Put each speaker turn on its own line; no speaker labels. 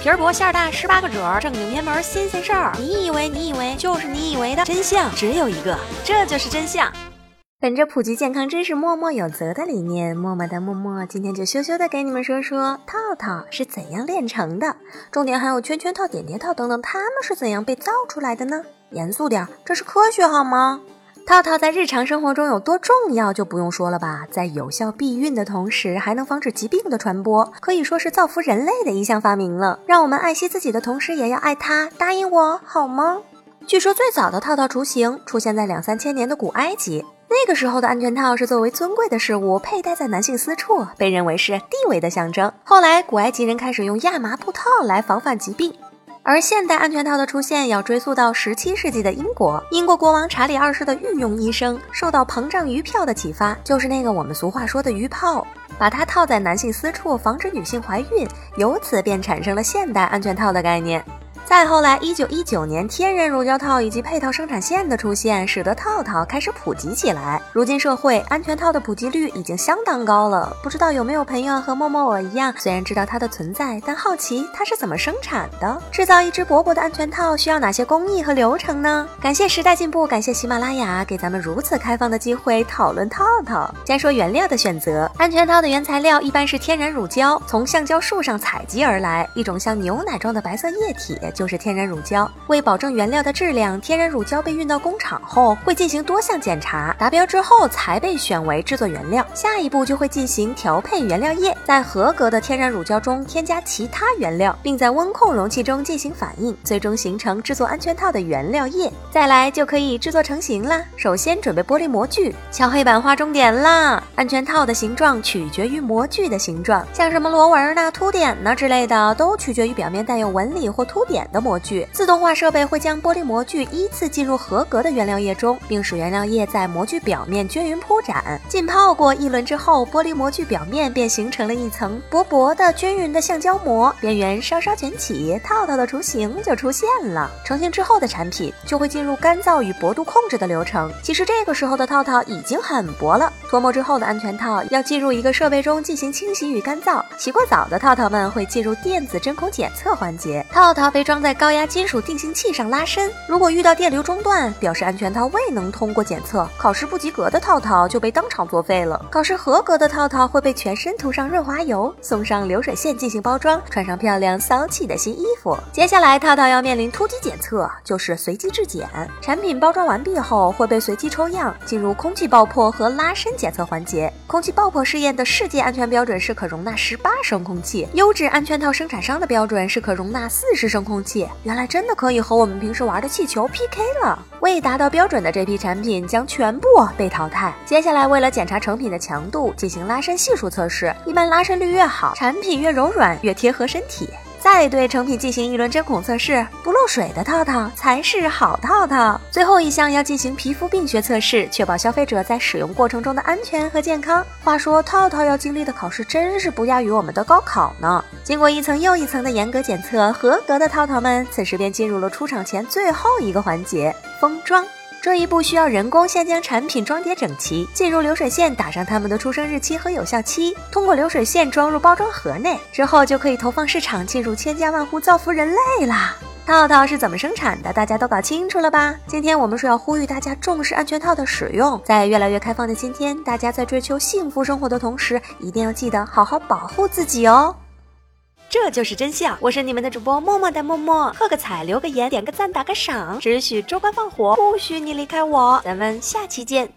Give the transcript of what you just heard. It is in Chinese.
皮儿薄馅儿大，十八个褶儿，正经偏门新鲜事儿。你以为你以为就是你以为的真相只有一个，这就是真相。
本着普及健康知识、默默有责的理念，默默的默默今天就羞羞的给你们说说套套是怎样炼成的，重点还有圈圈套、点点套等等，它们是怎样被造出来的呢？严肃点，这是科学好吗？套套在日常生活中有多重要就不用说了吧，在有效避孕的同时，还能防止疾病的传播，可以说是造福人类的一项发明了。让我们爱惜自己的同时，也要爱它，答应我好吗？据说最早的套套雏形出现在两三千年的古埃及，那个时候的安全套是作为尊贵的事物佩戴在男性私处，被认为是地位的象征。后来古埃及人开始用亚麻布套来防范疾病。而现代安全套的出现要追溯到十七世纪的英国，英国国王查理二世的御用医生受到膨胀鱼票的启发，就是那个我们俗话说的鱼泡，把它套在男性私处，防止女性怀孕，由此便产生了现代安全套的概念。再后来，一九一九年，天然乳胶套以及配套生产线的出现，使得套套开始普及起来。如今社会安全套的普及率已经相当高了。不知道有没有朋友和默默我一样，虽然知道它的存在，但好奇它是怎么生产的？制造一只薄薄的安全套需要哪些工艺和流程呢？感谢时代进步，感谢喜马拉雅给咱们如此开放的机会讨论套套。先说原料的选择，安全套的原材料一般是天然乳胶，从橡胶树上采集而来，一种像牛奶状的白色液体。就就是天然乳胶。为保证原料的质量，天然乳胶被运到工厂后，会进行多项检查，达标之后才被选为制作原料。下一步就会进行调配原料液，在合格的天然乳胶中添加其他原料，并在温控容器中进行反应，最终形成制作安全套的原料液。再来就可以制作成型啦。首先准备玻璃模具，敲黑板划重点啦！安全套的形状取决于模具的形状，像什么螺纹呐、凸点呐之类的，都取决于表面带有纹理或凸点。的模具自动化设备会将玻璃模具依次进入合格的原料液中，并使原料液在模具表面均匀铺展。浸泡过一轮之后，玻璃模具表面便形成了一层薄薄的、均匀的橡胶膜，边缘稍稍卷起，套套的雏形就出现了。成型之后的产品就会进入干燥与薄度控制的流程。其实这个时候的套套已经很薄了。脱模之后的安全套要进入一个设备中进行清洗与干燥。洗过澡的套套们会进入电子针孔检测环节，套套被装。装在高压金属定型器上拉伸，如果遇到电流中断，表示安全套未能通过检测，考试不及格的套套就被当场作废了。考试合格的套套会被全身涂上润滑油，送上流水线进行包装，穿上漂亮骚气的新衣服。接下来套套要面临突击检测，就是随机质检。产品包装完毕后会被随机抽样，进入空气爆破和拉伸检测环节。空气爆破试验的世界安全标准是可容纳十八升空气，优质安全套生产商的标准是可容纳四十升空。气原来真的可以和我们平时玩的气球 PK 了。未达到标准的这批产品将全部被淘汰。接下来，为了检查成品的强度，进行拉伸系数测试。一般拉伸率越好，产品越柔软，越贴合身体。再对成品进行一轮针孔测试，不漏水的套套才是好套套。最后一项要进行皮肤病学测试，确保消费者在使用过程中的安全和健康。话说，套套要经历的考试真是不亚于我们的高考呢。经过一层又一层的严格检测，合格的套套们此时便进入了出厂前最后一个环节——封装。这一步需要人工先将产品装叠整齐，进入流水线打上他们的出生日期和有效期，通过流水线装入包装盒内，之后就可以投放市场，进入千家万户，造福人类啦！套套是怎么生产的？大家都搞清楚了吧？今天我们是要呼吁大家重视安全套的使用，在越来越开放的今天，大家在追求幸福生活的同时，一定要记得好好保护自己哦。
这就是真相。我是你们的主播默默的默默，喝个彩，留个言，点个赞，打个赏，只许州官放火，不许你离开我。咱们下期见。